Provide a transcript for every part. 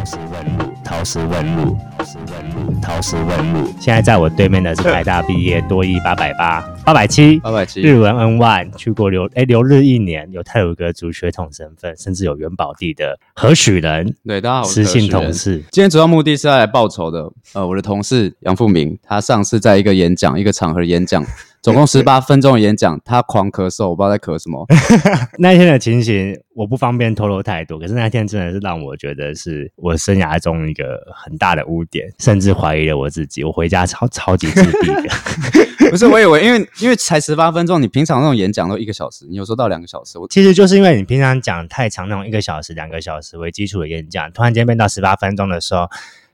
陶氏问路，陶氏问路，陶氏问路，陶氏问路。现在在我对面的是台大毕业，多一八百八，八百七，八百七，日文 N one，去过留哎留日一年，有泰鲁格族血统身份，甚至有元宝地的何许人，对，大家好，我是实姓何许人同事。今天主要目的是要来报仇的。呃，我的同事杨富明，他上次在一个演讲，一个场合演讲，总共十八分钟的演讲，他狂咳嗽，我不知道在咳什么。那一天的情形，我不方便透露太多，可是那天真的是让我觉得是我生涯中一个很大的污点，甚至怀疑了我自己。我回家超超级自闭的。不是，我以为因为因为才十八分钟，你平常那种演讲都一个小时，你有时候到两个小时，我 其实就是因为你平常讲太长那种一个小时、两个小时为基础的演讲，突然间变到十八分钟的时候，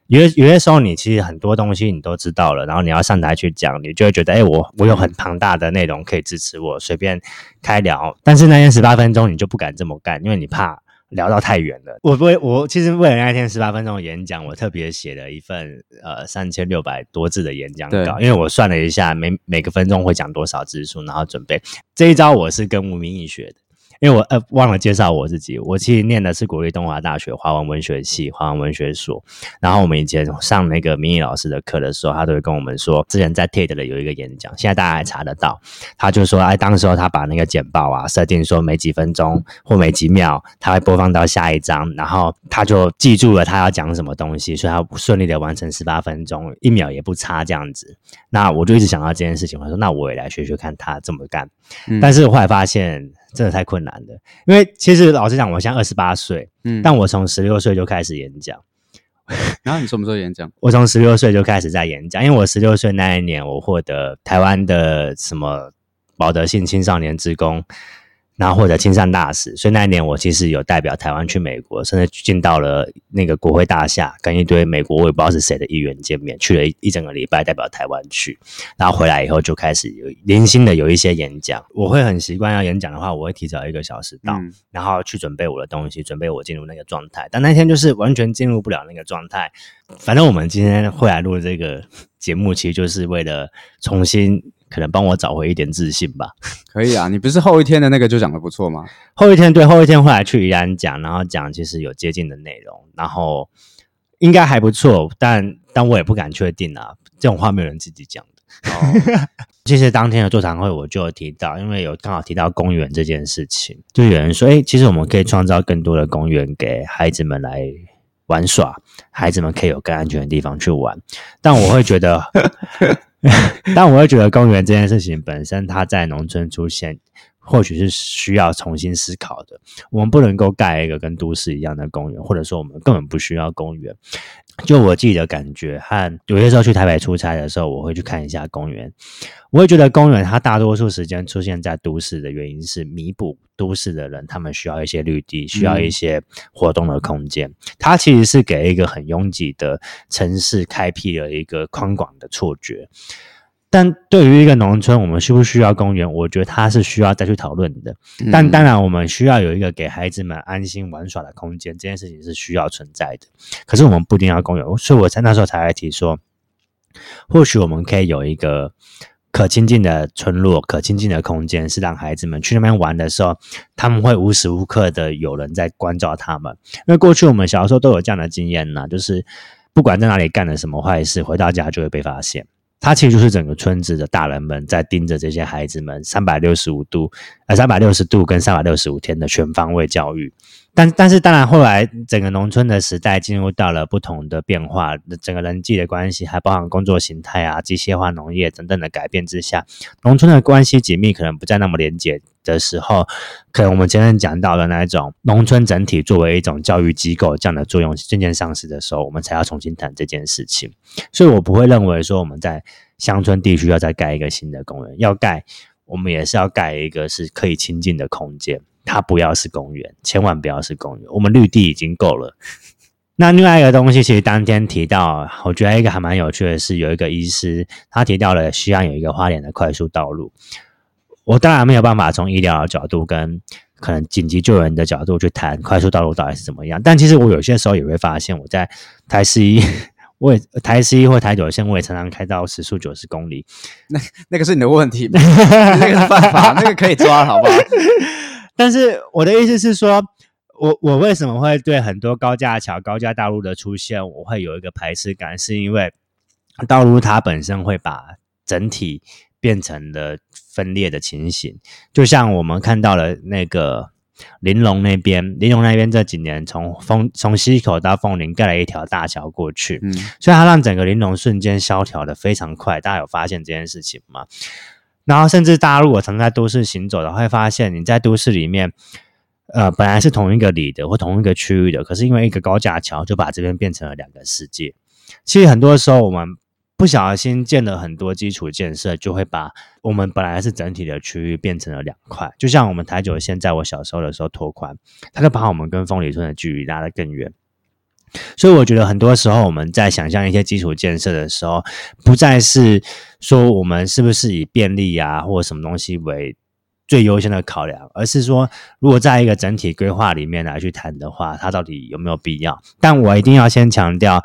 有些有些时候你其实很多东西你都知道了，然后你要上台去讲，你就会觉得，哎、我我有很庞大的内容可以支持我随便开聊。但是那天十八分钟你就不敢这么干，因为你怕。聊到太远了，我不会，我其实为了那天十八分钟的演讲，我特别写了一份呃三千六百多字的演讲稿，因为我算了一下每每个分钟会讲多少字数，然后准备这一招我是跟吴明义学的。因为我呃忘了介绍我自己，我其实念的是国立东华大学华文文学系华文文学所。然后我们以前上那个明义老师的课的时候，他都会跟我们说，之前在 TED 的有一个演讲，现在大家还查得到。他就说，哎，当时候他把那个简报啊设定说每几分钟或每几秒，他会播放到下一章，然后他就记住了他要讲什么东西，所以他顺利的完成十八分钟，一秒也不差这样子。那我就一直想到这件事情，我说那我也来学学看他这么干。嗯但是我后来发现真的太困难了，因为其实老实讲，我现在二十八岁，嗯，但我从十六岁就开始演讲。然后你什么时候演讲？我从十六岁就开始在演讲，因为我十六岁那一年，我获得台湾的什么保德信青少年职工，然后或者亲善大使，所以那一年我其实有代表台湾去美国，甚至进到了那个国会大厦，跟一堆美国我也不知道是谁的议员见面，去了一一整个礼拜，代表台湾去，然后回来以后就开始有零星的有一些演讲，我会很习惯要演讲的话，我会提早一个小时到，嗯然后去准备我的东西，准备我进入那个状态。但那天就是完全进入不了那个状态。反正我们今天会来录这个节目，其实就是为了重新可能帮我找回一点自信吧。可以啊，你不是后一天的那个就讲的不错吗？后一天对后一天会来去宜兰讲，然后讲其实有接近的内容，然后应该还不错，但但我也不敢确定啊，这种话没有人自己讲的。哦，其实当天的座谈会我就有提到，因为有刚好提到公园这件事情，就有人说，哎、其实我们可以创造更多的公园给孩子们来玩耍，孩子们可以有更安全的地方去玩。但我会觉得 但我会觉得公园这件事情本身，它在农村出现。或许是需要重新思考的。我们不能够盖一个跟都市一样的公园，或者说我们根本不需要公园。就我自己的感觉，和有些时候去台北出差的时候，我会去看一下公园。我会觉得公园它大多数时间出现在都市的原因是弥补都市的人，他们需要一些绿地，需要一些活动的空间。它其实是给一个很拥挤的城市开辟了一个宽广的错觉。但对于一个农村，我们需不需要公园？我觉得它是需要再去讨论的。但当然，我们需要有一个给孩子们安心玩耍的空间，这件事情是需要存在的。可是我们不一定要公园，所以我才那时候才来提说，或许我们可以有一个可亲近的村落、可亲近的空间，是让孩子们去那边玩的时候，他们会无时无刻的有人在关照他们。因为过去我们小时候都有这样的经验呢，就是不管在哪里干了什么坏事，回到家就会被发现。他其实就是整个村子的大人们在盯着这些孩子们，三百六十五度，呃，三百六十度跟三百六十五天的全方位教育。但但是当然，后来整个农村的时代进入到了不同的变化，整个人际的关系，还包含工作形态啊、机械化农业等等的改变之下，农村的关系紧密，可能不再那么连结的时候，可能我们前面讲到的那一种农村整体作为一种教育机构这样的作用渐渐丧失的时候，我们才要重新谈这件事情。所以我不会认为说我们在乡村地区要再盖一个新的公园，要盖我们也是要盖一个是可以亲近的空间，它不要是公园，千万不要是公园，我们绿地已经够了。那另外一个东西，其实当天提到，我觉得一个还蛮有趣的是，有一个医师他提到了需要有一个花莲的快速道路。我当然没有办法从医疗的角度跟可能紧急救援的角度去谈快速道路到底是怎么样，但其实我有些时候也会发现，我在台十一，我也台十一或台九线，我也常常开到时速九十公里，那那个是你的问题，那个是犯法，那个可以抓，好不好？但是我的意思是说，我我为什么会对很多高架桥、高架道路的出现，我会有一个排斥感，是因为道路它本身会把整体变成了分裂的情形，就像我们看到了那个玲珑那边，玲珑那边这几年从凤从溪口到凤林盖了一条大桥过去，嗯，所以它让整个玲珑瞬间萧条的非常快。大家有发现这件事情吗？然后甚至大家如果常在都市行走的，会发现你在都市里面。呃，本来是同一个里的或同一个区域的，可是因为一个高架桥，就把这边变成了两个世界。其实很多时候，我们不小心建了很多基础建设，就会把我们本来是整体的区域变成了两块。就像我们台九线，在我小时候的时候拓宽，它就把我们跟凤梨村的距离拉得更远。所以我觉得很多时候我们在想象一些基础建设的时候，不再是说我们是不是以便利啊或者什么东西为。最优先的考量，而是说，如果在一个整体规划里面来去谈的话，它到底有没有必要？但我一定要先强调，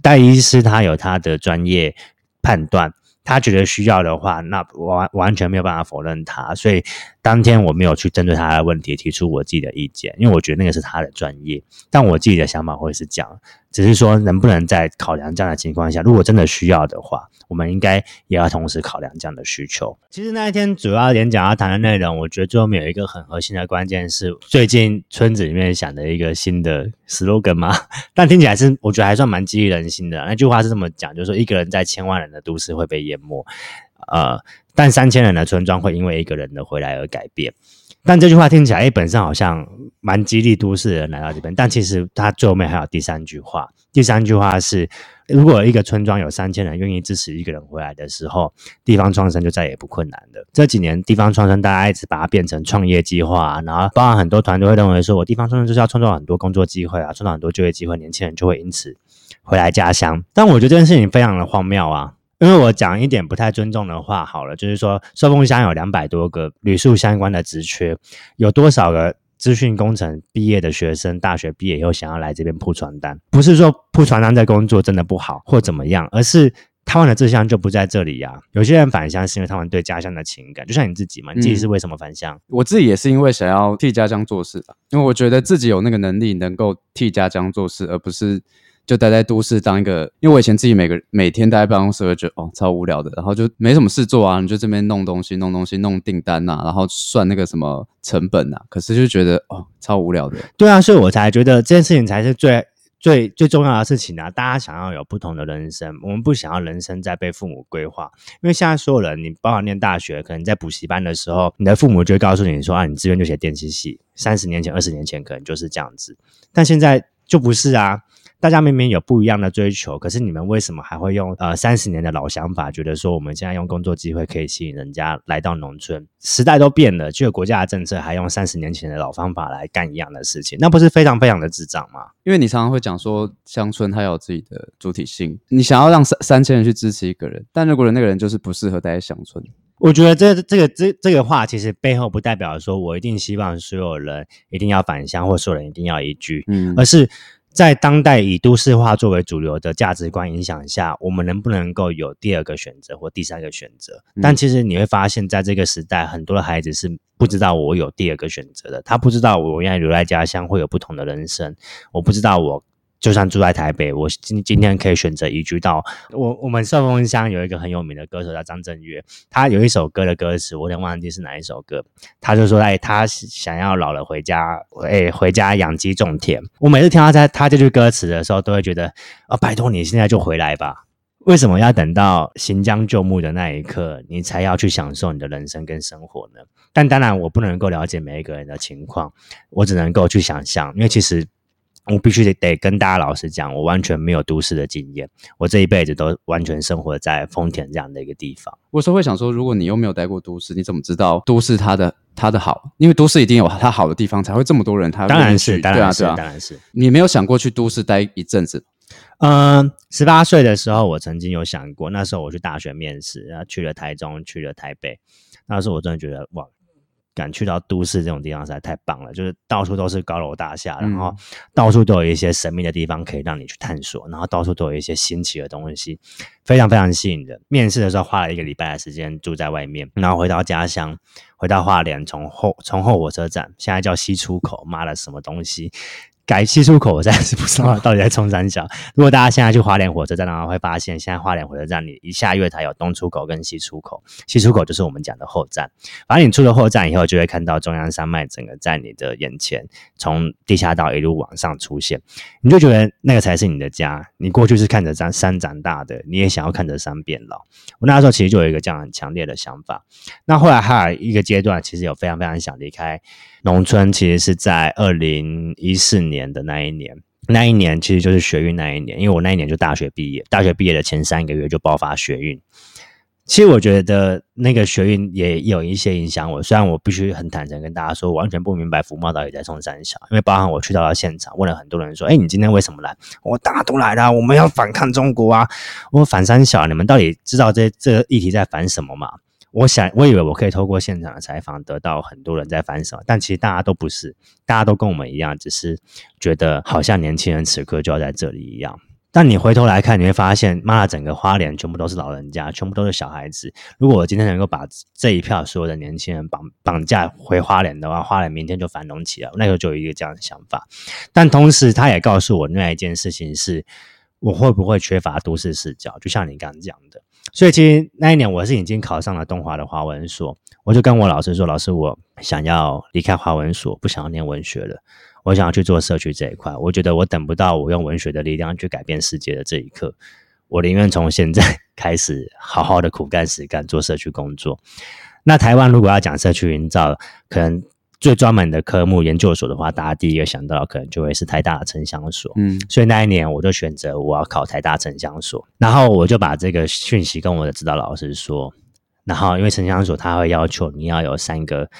戴医师他有他的专业判断，他觉得需要的话，那完完全没有办法否认他。所以当天我没有去针对他的问题提出我自己的意见，因为我觉得那个是他的专业。但我自己的想法会是这样，只是说能不能在考量这样的情况下，如果真的需要的话。我们应该也要同时考量这样的需求。其实那一天主要演讲要谈的内容，我觉得最后面有一个很核心的关键是最近村子里面想的一个新的 slogan 嘛，但听起来是我觉得还算蛮激励人心的。那句话是这么讲，就是说一个人在千万人的都市会被淹没，呃，但三千人的村庄会因为一个人的回来而改变。但这句话听起来，哎，本身好像蛮激励都市人来到这边，但其实它最后面还有第三句话。第三句话是。如果一个村庄有三千人愿意支持一个人回来的时候，地方创生就再也不困难了。这几年地方创生，大家一直把它变成创业计划，然后包含很多团队会认为说，我地方创生就是要创造很多工作机会啊，创造很多就业机会，年轻人就会因此回来家乡。但我觉得这件事情非常的荒谬啊，因为我讲一点不太尊重的话好了，就是说寿丰乡有两百多个旅宿相关的职缺，有多少个？资讯工程毕业的学生，大学毕业以后想要来这边铺传单，不是说铺传单在工作真的不好或怎么样，而是他们的志向就不在这里呀。有些人返乡是因为他们对家乡的情感，就像你自己嘛，你自己是为什么返乡？我自己也是因为想要替家乡做事因为我觉得自己有那个能力能够替家乡做事，而不是。就待在都市当一个，因为我以前自己每个每天待在办公室，会觉得哦超无聊的，然后就没什么事做啊，你就这边弄东西、弄东西、弄订单呐，然后算那个什么成本呐，可是就觉得哦超无聊的。对啊，所以我才觉得这件事情才是最最最重要的事情啊！大家想要有不同的人生，我们不想要人生在被父母规划，因为现在所有人，你包括念大学，可能在补习班的时候，你的父母就会告诉你说啊，你志愿就写电机系。三十年前、二十年前可能就是这样子，但现在就不是啊。大家明明有不一样的追求，可是你们为什么还会用呃三十年的老想法，觉得说我们现在用工作机会可以吸引人家来到农村？时代都变了，就有国家的政策还用三十年前的老方法来干一样的事情，那不是非常非常的智障吗？因为你常常会讲说乡村它有自己的主体性，你想要让三三千人去支持一个人，但如果那个人就是不适合待在乡村，我觉得这这个这这个话其实背后不代表说我一定希望所有人一定要返乡，或所有人一定要移居，嗯，而是。在当代以都市化作为主流的价值观影响下，我们能不能够有第二个选择或第三个选择？但其实你会发现在这个时代，很多的孩子是不知道我有第二个选择的，他不知道我原来留在家乡会有不同的人生，我不知道我。就算住在台北，我今今天可以选择移居到我我们寿丰乡有一个很有名的歌手叫张震岳，他有一首歌的歌词，我有点忘记是哪一首歌。他就说，哎，他想要老了回家，哎，回家养鸡种田。我每次听到他他这句歌词的时候，都会觉得，啊，拜托你现在就回来吧。为什么要等到行将就木的那一刻，你才要去享受你的人生跟生活呢？但当然，我不能够了解每一个人的情况，我只能够去想象，因为其实。我必须得得跟大家老实讲，我完全没有都市的经验，我这一辈子都完全生活在丰田这样的一个地方。我说会想说，如果你又没有待过都市，你怎么知道都市它的它的好？因为都市一定有它好的地方，才会这么多人。他当然是，当然是，当然是。你没有想过去都市待一阵子？嗯，十八岁的时候，我曾经有想过。那时候我去大学面试，然后去了台中，去了台北。那时候我真的觉得哇。敢去到都市这种地方实在太棒了，就是到处都是高楼大厦，然后嗯到处都有一些神秘的地方可以让你去探索，然后到处都有一些新奇的东西，非常非常吸引人。面试的时候花了一个礼拜的时间住在外面，然后回到家乡，回到花莲，从后从后火车站，现在叫西出口，妈的什么东西？改西出口，我暂时不知道到底在冲山小。如果大家现在去花莲火车站的话，会发现现在花莲火车站里一下月台有东出口跟西出口，西出口就是我们讲的后站。反正你出了后站以后，就会看到中央山脉整个在你的眼前，从地下道一路往上出现，你就觉得那个才是你的家。你过去是看着山山长大的，你也想要看着山变老。我那时候其实就有一个这样很强烈的想法。那后来还有一个阶段，其实有非常非常想离开农村，其实是在二零一四年的那一年。那一年其实就是学运那一年，因为我那一年就大学毕业，大学毕业的前三个月就爆发学运。其实我觉得那个学运也有一些影响我，虽然我必须很坦诚跟大家说，完全不明白福茂到底在冲三小，因为包含我去到了现场，问了很多人说，哎，你今天为什么来？我大都来了，我们要反抗中国啊！我反三小，你们到底知道这这个议题在反什么吗？我想，我以为我可以透过现场的采访得到很多人在反什么，但其实大家都不是，大家都跟我们一样，只是觉得好像年轻人此刻就要在这里一样。但你回头来看，你会发现，妈的，整个花莲全部都是老人家，全部都是小孩子。如果我今天能够把这一票所有的年轻人绑绑架回花莲的话，花莲明天就繁荣起来。那时候就有一个这样的想法。但同时，他也告诉我另外一件事情是，我会不会缺乏都市视角？就像你刚刚讲的。所以其实那一年我是已经考上了东华的华文所，我就跟我老师说：“老师，我想要离开华文所，不想要念文学了，我想要去做社区这一块。我觉得我等不到我用文学的力量去改变世界的这一刻，我宁愿从现在 开始好好的苦干实干做社区工作。那台湾如果要讲社区营造，可能最专门的科目研究所的话，大家第一个想到可能就会是台大的城乡所。嗯所以那一年我就选择我要考台大城乡所，然后我就把这个讯息跟我的指导老师说，然后因为城乡所他会要求你要有三个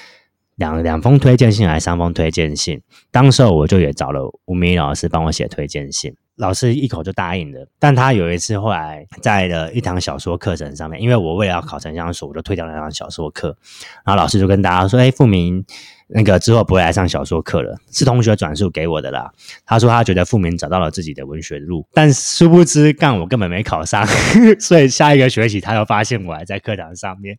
两两封推荐信还是三封推荐信，当时候我就也找了吴明老师帮我写推荐信。老师一口就答应了，但他有一次后来在了一堂小说课程上面，因为我为了要考城乡所，我就退掉那堂小说课，然后老师就跟大家说：“哎，富明那个之后不会来上小说课了，是同学转述给我的啦。”他说他觉得富明找到了自己的文学路，但殊不知干我根本没考上，所以下一个学期他又发现我还在课堂上面，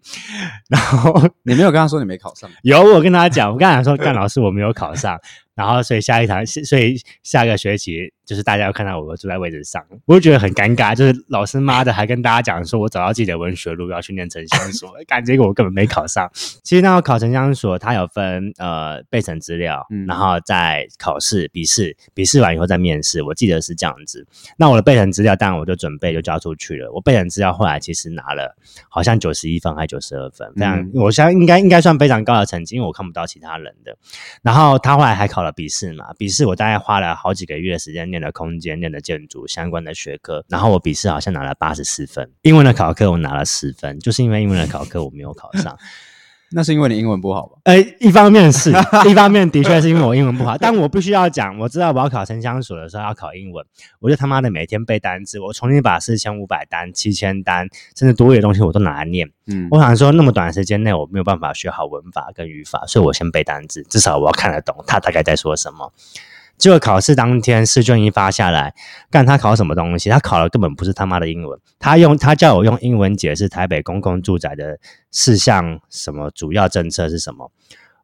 然后你没有跟他说你没考上，有我跟他讲，我跟他讲说干老师我没有考上，然后所以下一堂所以下个学期就是大家要看到我坐在位置上，我就觉得很尴尬，就是老师妈的还跟大家讲说我找到自己的文学路要去念城乡所，感觉我根本没考上。其实那个考城乡所它有分呃备审资料，嗯然后再考试笔试，笔试完以后再面试，我记得是这样子。那我的备审资料当然我就准备就交出去了，我备审资料后来其实拿了好像九十一分还九十二分，非常、嗯我相应该应该算非常高的成绩，因为我看不到其他人的。然后他后来还考笔试嘛，笔试我大概花了好几个月的时间练了空间、练了建筑相关的学科，然后我笔试好像拿了八十四分，英文的考科我拿了十分，就是因为英文的考科我没有考上。那是因为你英文不好吧？呃，一方面是，一方面的确是因为我英文不好，但我必须要讲，我知道我要考城乡所的时候要考英文，我就他妈的每天背单词，我重新把四千五百单、七千单，甚至多余的东西我都拿来念。嗯我想说，那么短时间内我没有办法学好文法跟语法，所以我先背单词，至少我要看得懂他大概在说什么。结果考试当天试卷一发下来，干他考什么东西？他考的根本不是他妈的英文，他用他叫我用英文解释台北公共住宅的事项什么主要政策是什么。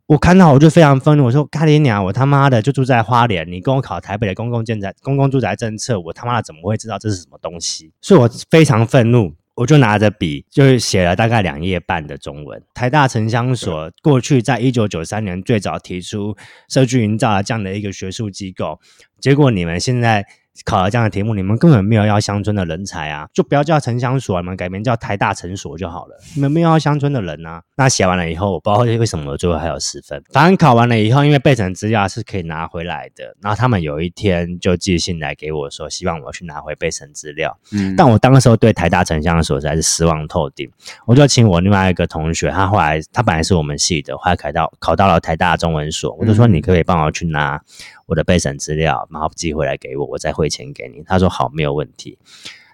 我看到我就非常愤怒，我说：“咖喱娘，我他妈的就住在花莲，你跟我考台北的公共建材、公共住宅政策，我他妈的怎么会知道这是什么东西？”所以我非常愤怒，我就拿着笔，就是写了大概两页半的中文。台大城乡所过去在一九九三年最早提出社区营造的这样的一个学术机构，结果你们现在考了这样的题目，你们根本没有要乡村的人才啊，就不要叫城乡所，你们改名叫台大城所就好了。你们没有要乡村的人啊。那写完了以后，我不知道为什么我最后还有十分。反正考完了以后，因为备审资料是可以拿回来的，然后他们有一天就寄信来给我说，希望我去拿回备审资料。嗯，但我当时候对台大城乡所实在是失望透顶，我就请我另外一个同学，他后来他本来是我们系的，后来考到考到了台大中文所，我就说嗯你可不可以帮我去拿我的备审资料，然后寄回来给我，我再汇钱给你。他说好，没有问题。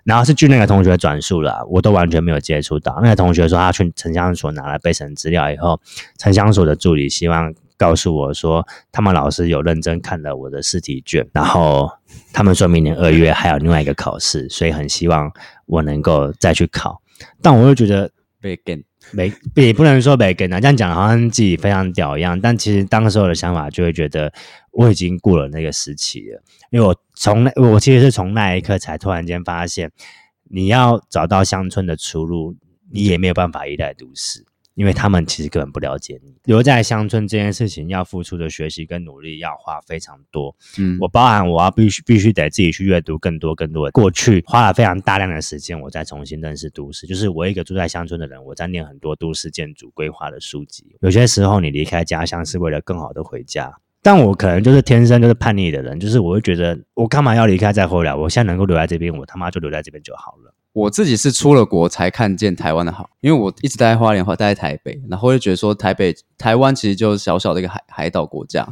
然后是据那个同学转述了，我都完全没有接触到。那个同学说他去城乡所拿了备审资料以后，城乡所的助理希望告诉我说，他们老师有认真看了我的试题卷，然后他们说明年二月还有另外一个考试，所以很希望我能够再去考。但我又觉得被跟没也不能说没跟啊，这样讲好像自己非常屌一样。但其实当时我的想法就会觉得我已经过了那个时期了，因为我从那我其实是从那一刻才突然间发现，你要找到乡村的出路，你也没有办法依赖都市，因为他们其实根本不了解你。留在乡村这件事情要付出的学习跟努力要花非常多，嗯我包含我要必须必须得自己去阅读更多更多的。过去花了非常大量的时间，我再重新认识都市。就是我一个住在乡村的人，我在念很多都市建筑规划的书籍。有些时候，你离开家乡是为了更好的回家。但我可能就是天生就是叛逆的人，就是我会觉得我干嘛要离开再回来？我现在能够留在这边，我他妈就留在这边就好了。我自己是出了国才看见台湾的好，因为我一直待在花莲，或待在台北，然后就觉得说台北、台湾其实就是小小的一个海海岛国家，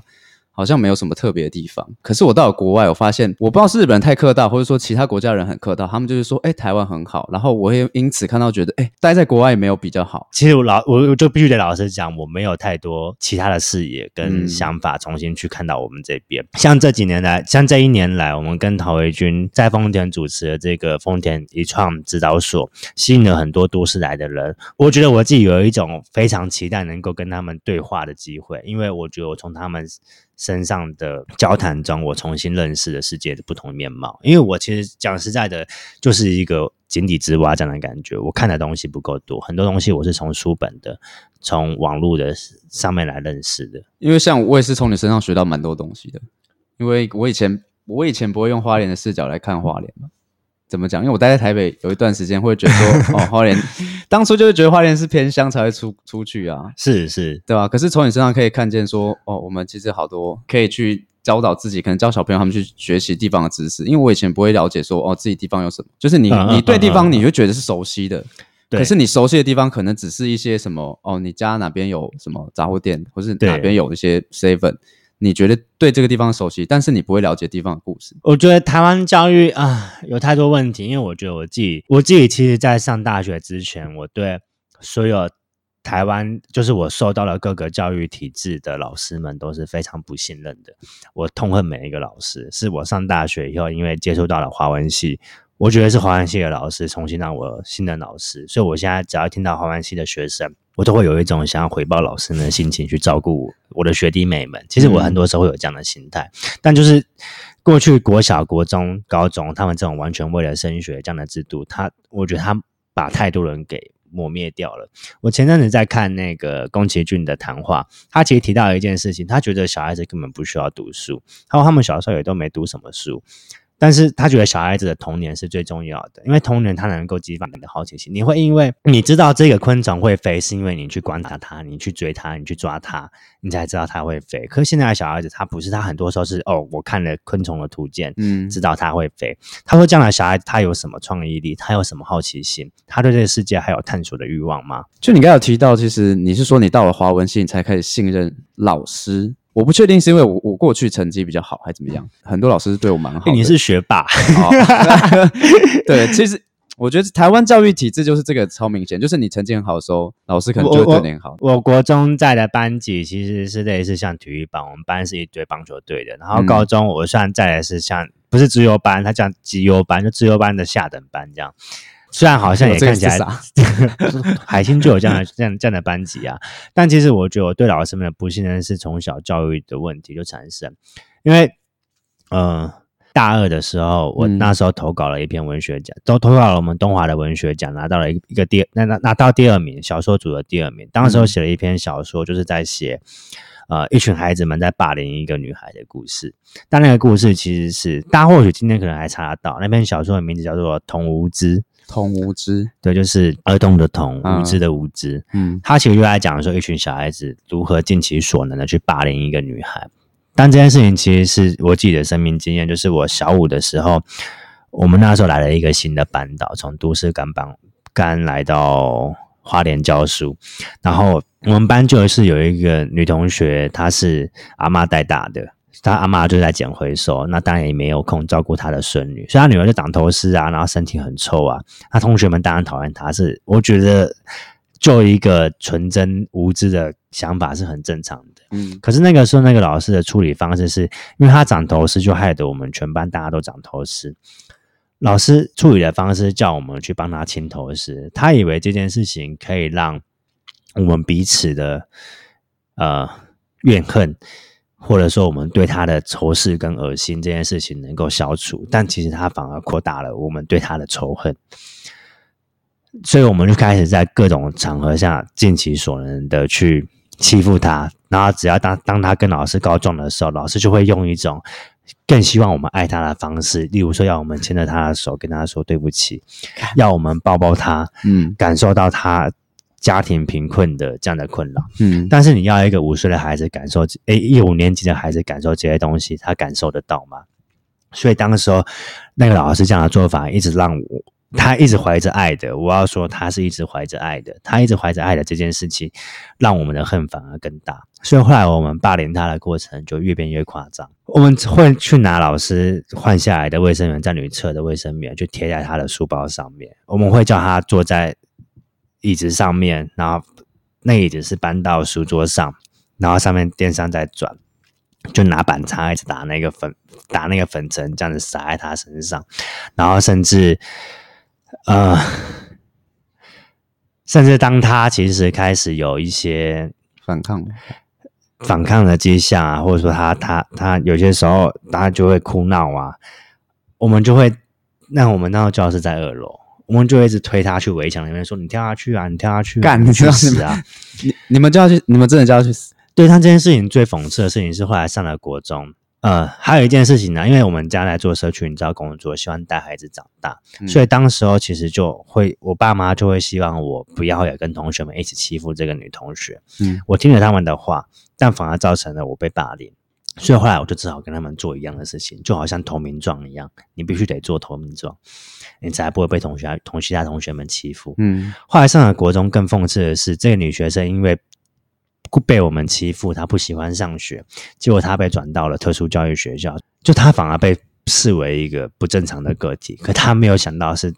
好像没有什么特别的地方。可是我到了国外，我发现我不知道是日本人太客套，或者说其他国家人很客套，他们就是说，哎、台湾很好，然后我也因此看到觉得，哎、待在国外也没有比较好。其实我老我我就必须得老实讲，我没有太多其他的视野跟嗯想法重新去看到我们这边。像这几年来，像这一年来，我们跟陶维军在丰田主持的这个丰田一创指导所，吸引了很多都市来的人。我觉得我自己有一种非常期待能够跟他们对话的机会，因为我觉得我从他们身上的交谈中，我重新认识了世界的不同面貌。因为我其实讲实在的，就是一个井底之蛙这样的感觉。我看的东西不够多，很多东西我是从书本的、从网络的上面来认识的。因为像我也是从你身上学到蛮多东西的，因为我以前我以前不会用花莲的视角来看花莲嘛。怎么讲？因为我待在台北有一段时间，会觉得说，哦，花莲当初就是觉得花莲是偏乡才会出出去啊，是是，对吧？可是从你身上可以看见说，哦，我们其实好多可以去教导自己，可能教小朋友他们去学习地方的知识。因为我以前不会了解说，哦，自己地方有什么，就是你你对地方你就觉得是熟悉的，对可是你熟悉的地方可能只是一些什么，哦，你家哪边有什么杂货店，或是哪边有一些 seven，你觉得对这个地方熟悉，但是你不会了解地方的故事。我觉得台湾教育啊有太多问题，因为我觉得我自己我自己其实，在上大学之前，我对所有台湾就是我受到了各个教育体制的老师们都是非常不信任的，我痛恨每一个老师。是我上大学以后，因为接触到了华文系，我觉得是华文系的老师重新让我信任老师，所以我现在只要听到华文系的学生，我都会有一种想要回报老师们的心情，去照顾我的学弟妹们。其实我很多时候会有这样的心态，但就是过去国小、国中、高中，他们这种完全为了升学这样的制度，他我觉得他把太多人给抹灭掉了。我前阵子在看那个宫崎骏的谈话，他其实提到一件事情，他觉得小孩子根本不需要读书，他说他们小时候也都没读什么书。但是他觉得小孩子的童年是最重要的，因为童年它能够激发你的好奇心。你会因为你知道这个昆虫会飞，是因为你去观察它，你去追它，你去抓它，你才知道它会飞。可是现在的小孩子他不是，他很多时候是哦，我看了昆虫的图鉴，嗯，知道它会飞。他说将来小孩他有什么创意力？他有什么好奇心？他对这个世界还有探索的欲望吗？就你刚才有提到，其实你是说你到了华文系你才开始信任老师。我不确定是因为我我过去成绩比较好还是怎么样，很多老师对我蛮好。欸你是学霸，哦 对，其实我觉得台湾教育体制就是这个超明显，就是你成绩很好的时候，老师可能就会对你很好。我国中在的班级其实是类似像体育班，我们班是一堆棒球队的。然后嗯高中我算在的是像不是资优班，他叫绩优班，就资优班的下等班这样。虽然好像也看起来 海星就有这样的 这样这样的班级啊，但其实我觉得我对老师们的不信任是从小教育的问题就产生，因为呃大二的时候，我嗯。那时候投稿了一篇文学奖，都投稿了我们东华的文学奖，拿到了一一个第那拿拿到第二名，小说组的第二名。当时我写了一篇小说，就是在写。呃，一群孩子们在霸凌一个女孩的故事，但那个故事其实是大家或许今天可能还查得到，那篇小说的名字叫做《童无知》，童无知，对，就是儿童的童，嗯无知的无知。嗯他其实就在讲说，一群小孩子如何尽其所能的去霸凌一个女孩。但这件事情其实是我自己的生命经验，就是我小五的时候，我们那时候来了一个新的班导，从都市赶班赶来到花莲教书，然后我们班就是有一个女同学，她是阿妈带大的。他阿妈就在捡回收，那当然也没有空照顾他的孙女，所以他女儿就长头虱啊，然后身体很臭啊。他同学们当然讨厌他，是我觉得就一个纯真无知的想法是很正常的。嗯可是那个时候，那个老师的处理方式是，因为他长头虱，就害得我们全班大家都长头虱。老师处理的方式叫我们去帮他清头虱，他以为这件事情可以让我们彼此的呃怨恨，或者说我们对他的仇视跟恶心这件事情能够消除，但其实他反而扩大了我们对他的仇恨。所以我们就开始在各种场合下尽其所能的去欺负他，然后只要当当他跟老师告状的时候，老师就会用一种更希望我们爱他的方式，例如说要我们牵着他的手跟他说对不起，要我们抱抱他，嗯感受到他家庭贫困的这样的困扰。嗯但是你要一个五岁的孩子感受，诶，一五年级的孩子感受这些东西，他感受得到吗？所以当时候那个老师这样的做法，一直让我他一直怀着爱的。我要说，他是一直怀着爱的，他一直怀着爱的这件事情，让我们的恨反而更大。所以后来我们霸凌他的过程就越变越夸张。我们会去拿老师换下来的卫生棉在女厕的卫生棉，去贴在他的书包上面。我们会叫他坐在椅子上面，然后那椅子是搬到书桌上，然后上面电扇在转，就拿板擦一直打那个粉，打那个粉尘，这样子撒在他身上，然后甚至呃，甚至当他其实开始有一些反抗，反抗的迹象啊，或者说他他他有些时候他就会哭闹啊，我们就会，那我们那个教室在二楼，我们就会一直推他去围墙里面说：“你跳下去啊，你跳下去、啊，你去干你知道你们死啊！”你你们就要去，你们真的就要去死？对他这件事情最讽刺的事情是，后来上了国中，呃，还有一件事情呢，因为我们家在做社区，你知道工作，希望带孩子长大，嗯所以当时候其实就会，我爸妈就会希望我不要也跟同学们一起欺负这个女同学。嗯我听了他们的话，但反而造成了我被霸凌，所以后来我就只好跟他们做一样的事情，就好像投名状一样，你必须得做投名状，你才不会被同学同其他同学们欺负。嗯后来上了国中，更讽刺的是，这个女学生因为被我们欺负，她不喜欢上学，结果她被转到了特殊教育学校，就她反而被视为一个不正常的个体。可她没有想到是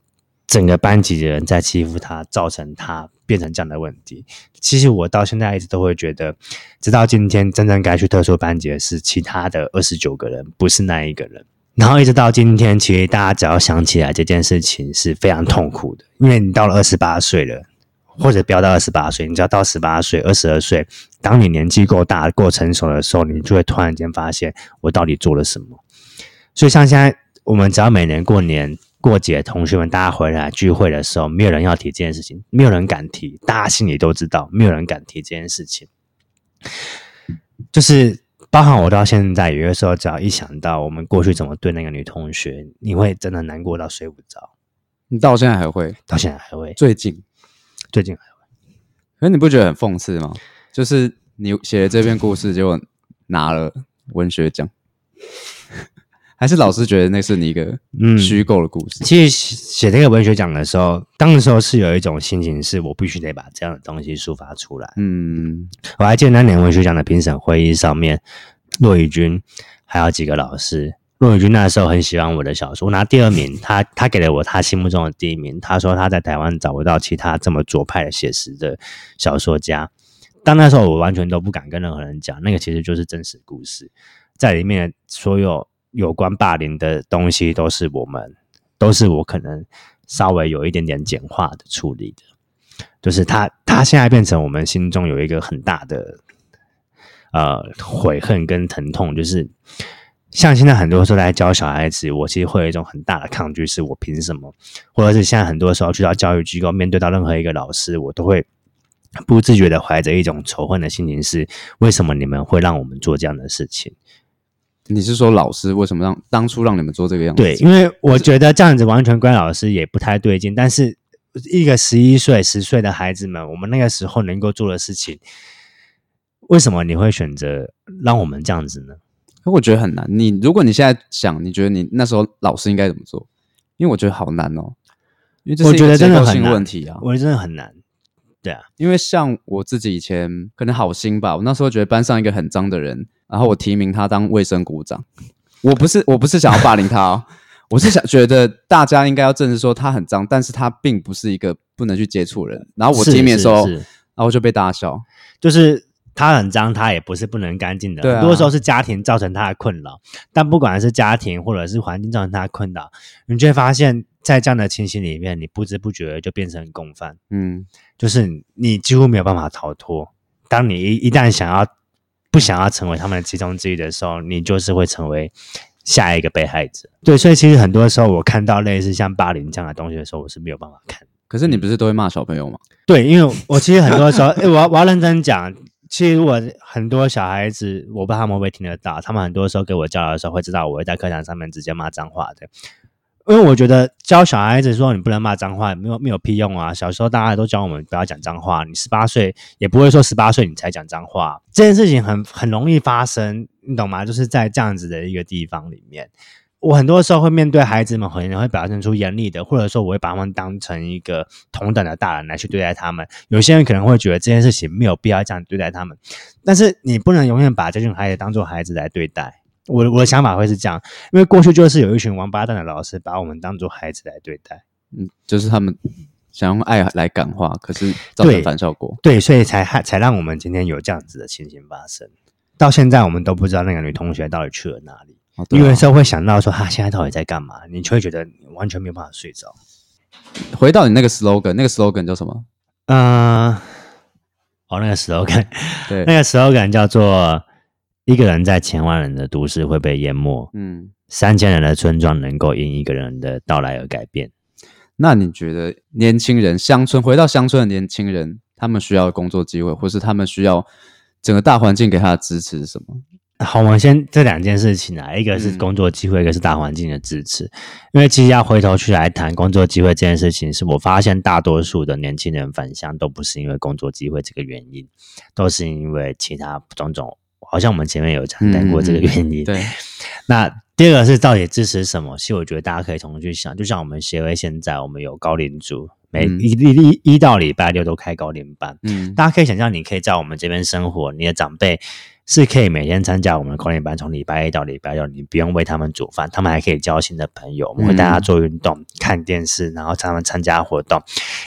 整个班级的人在欺负她，造成她变成这样的问题。其实我到现在一直都会觉得，直到今天真正该去特殊班级的是其他的二十九个人，不是那一个人。然后一直到今天，其实大家只要想起来这件事情是非常痛苦的，因为你到了二十八岁了，或者不要到二十八岁，你只要到十八岁、二十二岁，当你年纪够大、够成熟的时候，你就会突然间发现我到底做了什么。所以像现在，我们只要每年过年过节，同学们大家回来聚会的时候，没有人要提这件事情，没有人敢提，大家心里都知道，没有人敢提这件事情。就是包含我到现在，有的时候只要一想到我们过去怎么对那个女同学，你会真的难过到睡不着，你到现在还会？到现在还会。最近，最近还会可是你不觉得很讽刺吗？就是你写的这篇故事，结果拿了文学奖，还是老师觉得那是你一个嗯虚构的故事？其实写这个文学奖的时候，当时候是有一种心情，是我必须得把这样的东西抒发出来。嗯我还记得那年文学奖的评审会议上面，骆宇君还有几个老师。骆宇君那时候很喜欢我的小说，我拿第二名，他 他给了我他心目中的第一名。他说他在台湾找不到其他这么左派的写实的小说家。但那时候我完全都不敢跟任何人讲，那个其实就是真实故事，在里面所有有关霸凌的东西都是我们，都是我可能稍微有一点点简化的处理的。就是他，他现在变成我们心中有一个很大的呃悔恨跟疼痛，就是像现在很多时候来教小孩子，我其实会有一种很大的抗拒，是我凭什么？或者是现在很多时候去到教育机构，面对到任何一个老师，我都会不自觉的怀着一种仇恨的心情，是为什么你们会让我们做这样的事情？你是说老师为什么让当初让你们做这个样子？对，因为我觉得这样子完全怪老师也不太对劲。但是一个十一岁、十岁的孩子们，我们那个时候能够做的事情，为什么你会选择让我们这样子呢？我觉得很难。你如果你现在想，你觉得你那时候老师应该怎么做？因为我觉得好难哦，因为这是一个我觉得真的结构性很问题啊。我觉得真的很难。对啊，因为像我自己以前可能好心吧，我那时候觉得班上一个很脏的人，然后我提名他当卫生股长。我不是我不是想要霸凌他哦，我是想觉得大家应该要正视说他很脏，但是他并不是一个不能去接触人。然后我是提名的时候，然后就被大家笑。就是他很脏，他也不是不能干净的。很多时候是家庭造成他的困扰，但不管是家庭或者是环境造成他的困扰，你就会发现，在这样的情形里面，你不知不觉就变成共犯，嗯，就是你几乎没有办法逃脱。当你一一旦想要不想要成为他们的其中之一的时候，你就是会成为下一个被害者。对，所以其实很多时候我看到类似像霸凌这样的东西的时候，我是没有办法看。可是你不是都会骂小朋友吗？对，因为我其实很多时候，诶我要我要认真讲，其实我很多小孩子，我不知道他们会不会听得到，他们很多时候给我教导的时候，会知道我会在课堂上面直接骂脏话的。因为我觉得教小孩子说你不能骂脏话，没有没有屁用啊！小时候大家都教我们不要讲脏话，你十八岁也不会说十八岁你才讲脏话，这件事情很很容易发生，你懂吗？就是在这样子的一个地方里面，我很多时候会面对孩子们，可能会表现出严厉的，或者说我会把他们当成一个同等的大人来去对待他们。有些人可能会觉得这件事情没有必要这样对待他们，但是你不能永远把这群孩子当做孩子来对待。我我的想法会是这样，因为过去就是有一群王八蛋的老师把我们当做孩子来对待，嗯，就是他们想用爱来感化，可是造成反效果。对，所以才害才让我们今天有这样子的情形发生。到现在我们都不知道那个女同学到底去了哪里。哦对啊你有的时候会想到说她现在到底在干嘛，你就会觉得你完全没有办法睡着。回到你那个 slogan，那个 slogan 叫什么？嗯、哦，那个 slogan，对，那个 slogan 叫做“一个人在千万人的都市会被淹没，嗯，三千人的村庄能够因一个人的到来而改变。那你觉得年轻人乡村回到乡村的年轻人，他们需要的工作机会，或是他们需要整个大环境给他的支持是什么？”好，我们先这两件事情啊，一个是嗯工作机会，一个是大环境的支持。因为其实要回头去来谈工作机会这件事情，是我发现大多数的年轻人返乡都不是因为工作机会这个原因，都是因为其他种种。好像我们前面有谈谈过这个原因。对，那第二个是到底支持什么？其实我觉得大家可以同时去想，就像我们协会现在我们有高龄组，每嗯一一一一到礼拜六都开高龄班，嗯，大家可以想象，你可以在我们这边生活，你的长辈是可以每天参加我们的高龄班，从礼拜一到礼拜六，你不用为他们煮饭，他们还可以交新的朋友，我们会带他做运动、看电视，然后他们参加活动，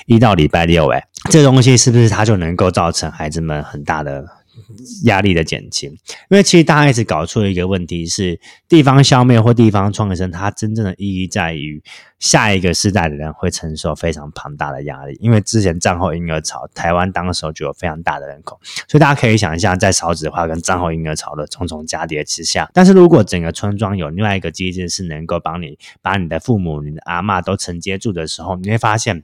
一到礼拜六，哎，这东西是不是它就能够造成孩子们很大的压力的减轻？因为其实大家一直搞错一个问题是，地方消灭或地方创生，它真正的意义在于下一个世代的人会承受非常庞大的压力。因为之前战后婴儿潮，台湾当时候就有非常大的人口，所以大家可以想象，在少子化跟战后婴儿潮的重重加叠之下，但是如果整个村庄有另外一个机制是能够帮你把你的父母、你的阿嬷都承接住的时候，你会发现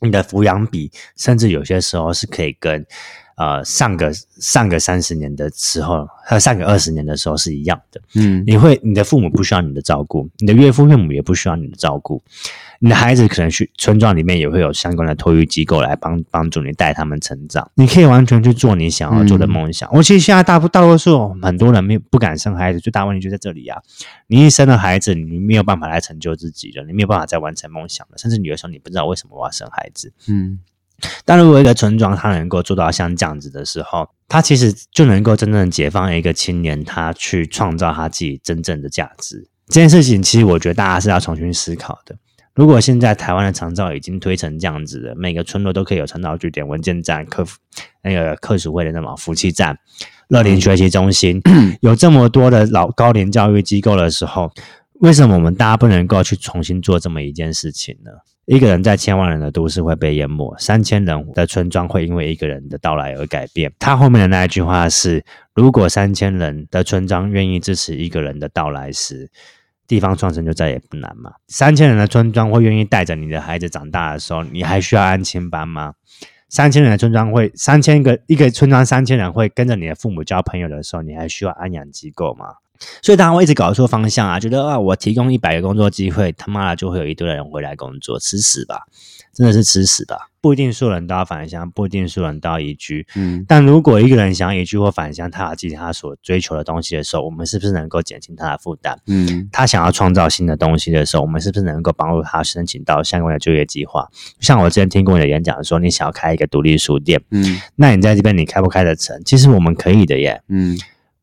你的抚养比，甚至有些时候是可以跟呃上个上个三十年的时候和上个二十年的时候是一样的。嗯，你会，你的父母不需要你的照顾，你的岳父岳母也不需要你的照顾，你的孩子可能去村庄里面也会有相关的托育机构来帮帮助你带他们成长，你可以完全去做你想要做的梦想。我其实现在大部大多数很多人没有不敢生孩子，最大问题就在这里啊！你一生了孩子，你没有办法来成就自己了，你没有办法再完成梦想了，甚至有的时候你不知道为什么我要生孩子。嗯，但如果一个村庄它能够做到像这样子的时候，它其实就能够真正解放一个青年，他去创造他自己真正的价值。这件事情，其实我觉得大家是要重新思考的。如果现在台湾的长照已经推成这样子了，每个村落都可以有长照据点、文件站、客服那个客属会的那种服务站、乐龄学习中心，有这么多的老高龄教育机构的时候，为什么我们大家不能够去重新做这么一件事情呢？一个人在千万人的都市会被淹没，三千人的村庄会因为一个人的到来而改变。他后面的那一句话是：如果三千人的村庄愿意支持一个人的到来时，地方创生就再也不难嘛。三千人的村庄会愿意带着你的孩子长大的时候，你还需要安亲班吗？三千人的村庄会，三千个一个村庄三千人会跟着你的父母交朋友的时候，你还需要安养机构吗？所以大家会一直搞错方向啊，觉得啊，我提供一百个工作机会，他妈的就会有一堆人回来工作，吃屎吧！真的是吃屎吧！不一定所有人都要返乡，不一定所有人都要移居。嗯，但如果一个人想要移居或返乡，他有自己他所追求的东西的时候，我们是不是能够减轻他的负担？嗯，他想要创造新的东西的时候，我们是不是能够帮助他申请到相关的就业计划？像我之前听过你的演讲说，你想要开一个独立书店，嗯，那你在这边你开不开得成？其实我们可以的耶。嗯，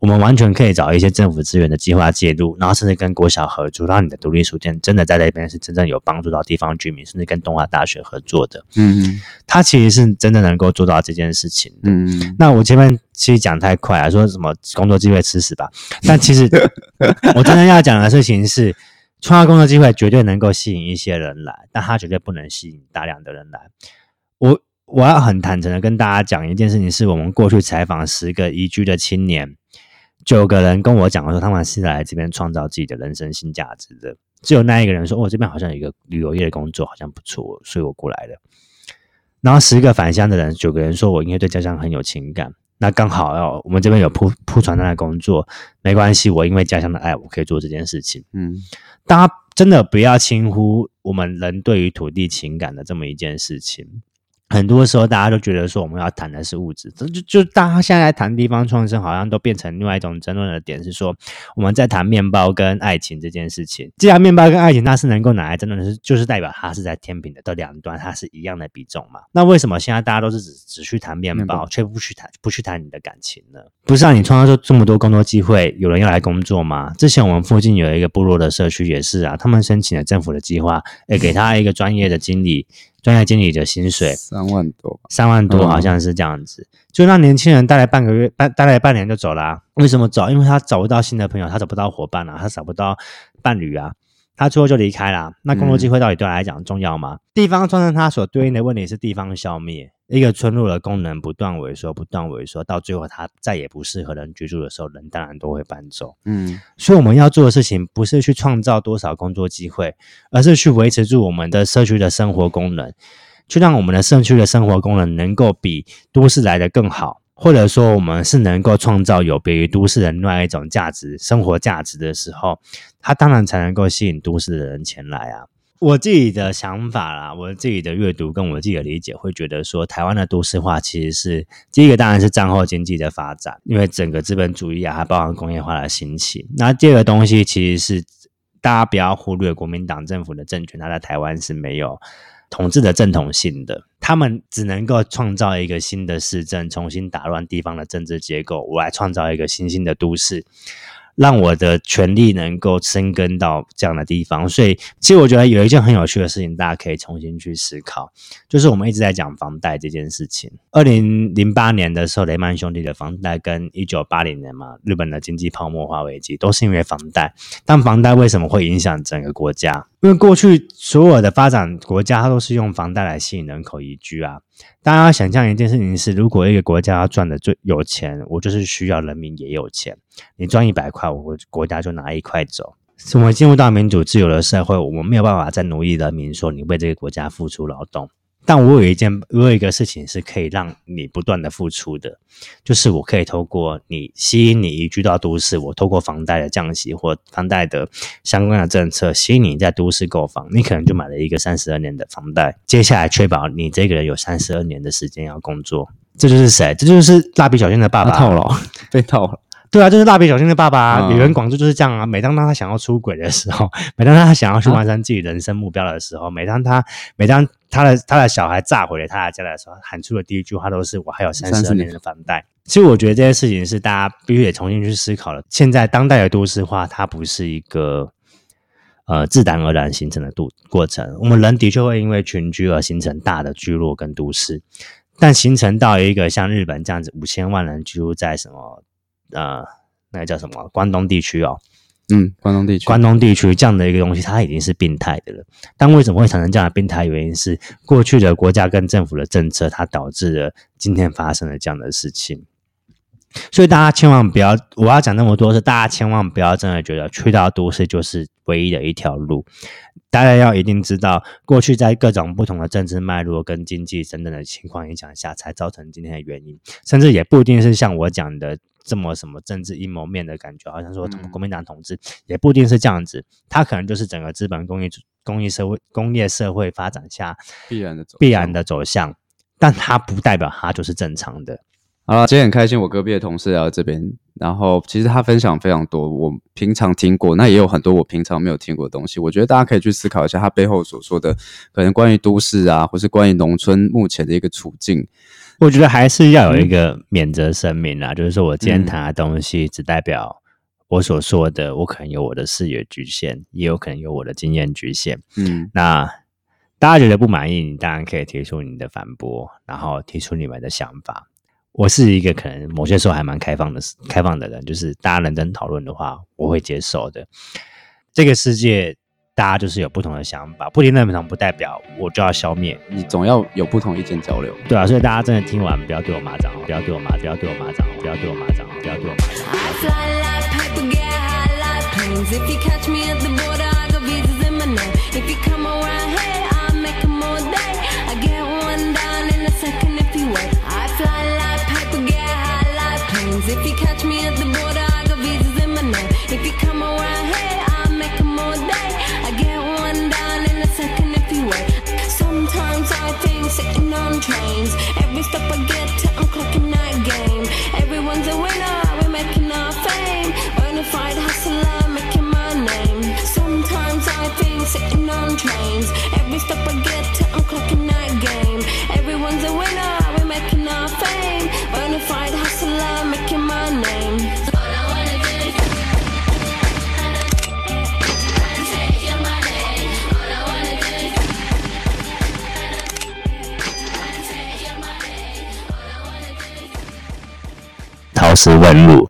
我们完全可以找一些政府资源的计划介入，然后甚至跟国小合作，让你的独立书店真的在那边是真正有帮助到地方居民，甚至跟东华大学合作的。嗯他其实是真的能够做到这件事情的。嗯那我前面其实讲太快了，说什么工作机会吃屎吧，但其实我真的要讲的事情是，创造工作机会绝对能够吸引一些人来，但它绝对不能吸引大量的人来。我我要很坦诚的跟大家讲一件事情，是我们过去采访十个移居的青年，九个人跟我讲说他们是来这边创造自己的人生新价值的，只有那一个人说，哦，这边好像有一个旅游业的工作，好像不错，所以我过来了。然后十个返乡的人，九个人说我因为对家乡很有情感，那刚好哦，我们这边有铺铺传单的工作，没关系，我因为家乡的爱，我可以做这件事情。嗯大家真的不要轻忽我们人对于土地情感的这么一件事情。很多时候，大家都觉得说我们要谈的是物质，就就就大家现在谈地方创生，好像都变成另外一种争论的点，是说我们在谈面包跟爱情这件事情。既然面包跟爱情它是能够拿来争论的是，就是代表它是在天平的这两端，它是一样的比重嘛。那为什么现在大家都是只只去谈面包，却不去谈不去谈你的感情呢？不是让你创造出这么多工作机会，有人要来工作吗？之前我们附近有一个部落的社区也是啊，他们申请了政府的计划，诶，给他一个专业的经理，专业经理的薪水三万多吧，三万多，嗯好像是这样子，就让年轻人待了半个月，半待了半年就走了、啊。为什么走？因为他找不到新的朋友，他找不到伙伴啊，他找不到伴侣啊，他最后就离开了。那工作机会到底对他来讲重要吗？地方创生他所对应的问题是地方消灭，一个村落的功能不断萎缩，不断萎缩，到最后它再也不适合人居住的时候，人当然都会搬走。嗯所以我们要做的事情不是去创造多少工作机会，而是去维持住我们的社区的生活功能，去让我们的社区的生活功能能够比都市来的更好，或者说我们是能够创造有别于都市的另外一种价值、生活价值的时候，它当然才能够吸引都市的人前来啊。我自己的想法啦，我自己的阅读跟我自己的理解，会觉得说，台湾的都市化其实是第一个，当然是战后经济的发展，因为整个资本主义啊，还包含工业化的兴起。那第二个东西其实是大家不要忽略国民党政府的政权，它在台湾是没有统治的正统性的，他们只能够创造一个新的市政，重新打乱地方的政治结构，我来创造一个新兴的都市。让我的权利能够生根到这样的地方，所以其实我觉得有一件很有趣的事情，大家可以重新去思考，就是我们一直在讲房贷这件事情。二零零八年的时候，雷曼兄弟的房贷跟一九八零年嘛，日本的经济泡沫化危机都是因为房贷。但房贷为什么会影响整个国家？因为过去所有的发展国家，它都是用房贷来吸引人口移居啊。大家要想象一件事情是，如果一个国家要赚的最有钱，我就是需要人民也有钱。你赚一百块，我国家就拿一块走。我们进入到民主自由的社会，我们没有办法再奴役人民，说你为这个国家付出劳动。但我有一件，我有一个事情是可以让你不断的付出的，就是我可以透过你吸引你移居到都市，我透过房贷的降息或房贷的相关的政策吸引你在都市购房，你可能就买了一个三十二年的房贷，接下来确保你这个人有三十二年的时间要工作。这就是谁？这就是蜡笔小新的爸爸。套牢，被套了。对啊，就是蜡笔小新的爸爸、李元广志就是这样啊。每当他想要出轨的时候，每当他想要去完成自己人生目标的时候，每当他每当他的他的小孩炸毁了他的家的时候，喊出的第一句话都是“我还有三十30二年年的房贷”。其实我觉得这些事情是大家必须得重新去思考的。现在当代的都市化，它不是一个呃自然而然形成的度过程。我们人的确会因为群居而形成大的聚落跟都市，但形成到一个像日本这样子五千万人居住在什么呃那个叫什么关东地区哦，嗯，关东地区。关东地区这样的一个东西，它已经是病态的了。但为什么会产生这样的病态？原因是过去的国家跟政府的政策，它导致了今天发生了这样的事情。所以大家千万不要，我要讲那么多是大家千万不要真的觉得去到都市就是唯一的一条路。大家要一定知道，过去在各种不同的政治脉络跟经济等等的情况影响下，才造成今天的原因，甚至也不一定是像我讲的这么什么政治阴谋面的感觉，好像说嗯国民党统治，也不一定是这样子，它可能就是整个资本工业工业社会工业社会发展下必然的走，必然。的走向，但它不代表它就是正常的。好了，今天很开心，我隔壁的同事来到这边然后其实他分享非常多，我平常听过，那也有很多我平常没有听过的东西。我觉得大家可以去思考一下他背后所说的，可能关于都市啊，或是关于农村目前的一个处境。我觉得还是要有一个免责声明啊，就是说我今天谈的东西只代表我所说的，我可能有我的视野局限，也有可能有我的经验局限。嗯那大家觉得不满意，你当然可以提出你的反驳，然后提出你们的想法。我是一个可能某些时候还蛮开放的、开放的人，就是大家认真讨论的话，我会接受的。这个世界，大家就是有不同的想法，不听认同不代表我就要消灭，你总要有不同意见交流。对啊，所以大家真的听完不要对我骂脏话，不要对我骂，不要对我骂脏话，不要对我骂脏话，不要对我骂脏话。Sitting on trains. Every step I get 石问路，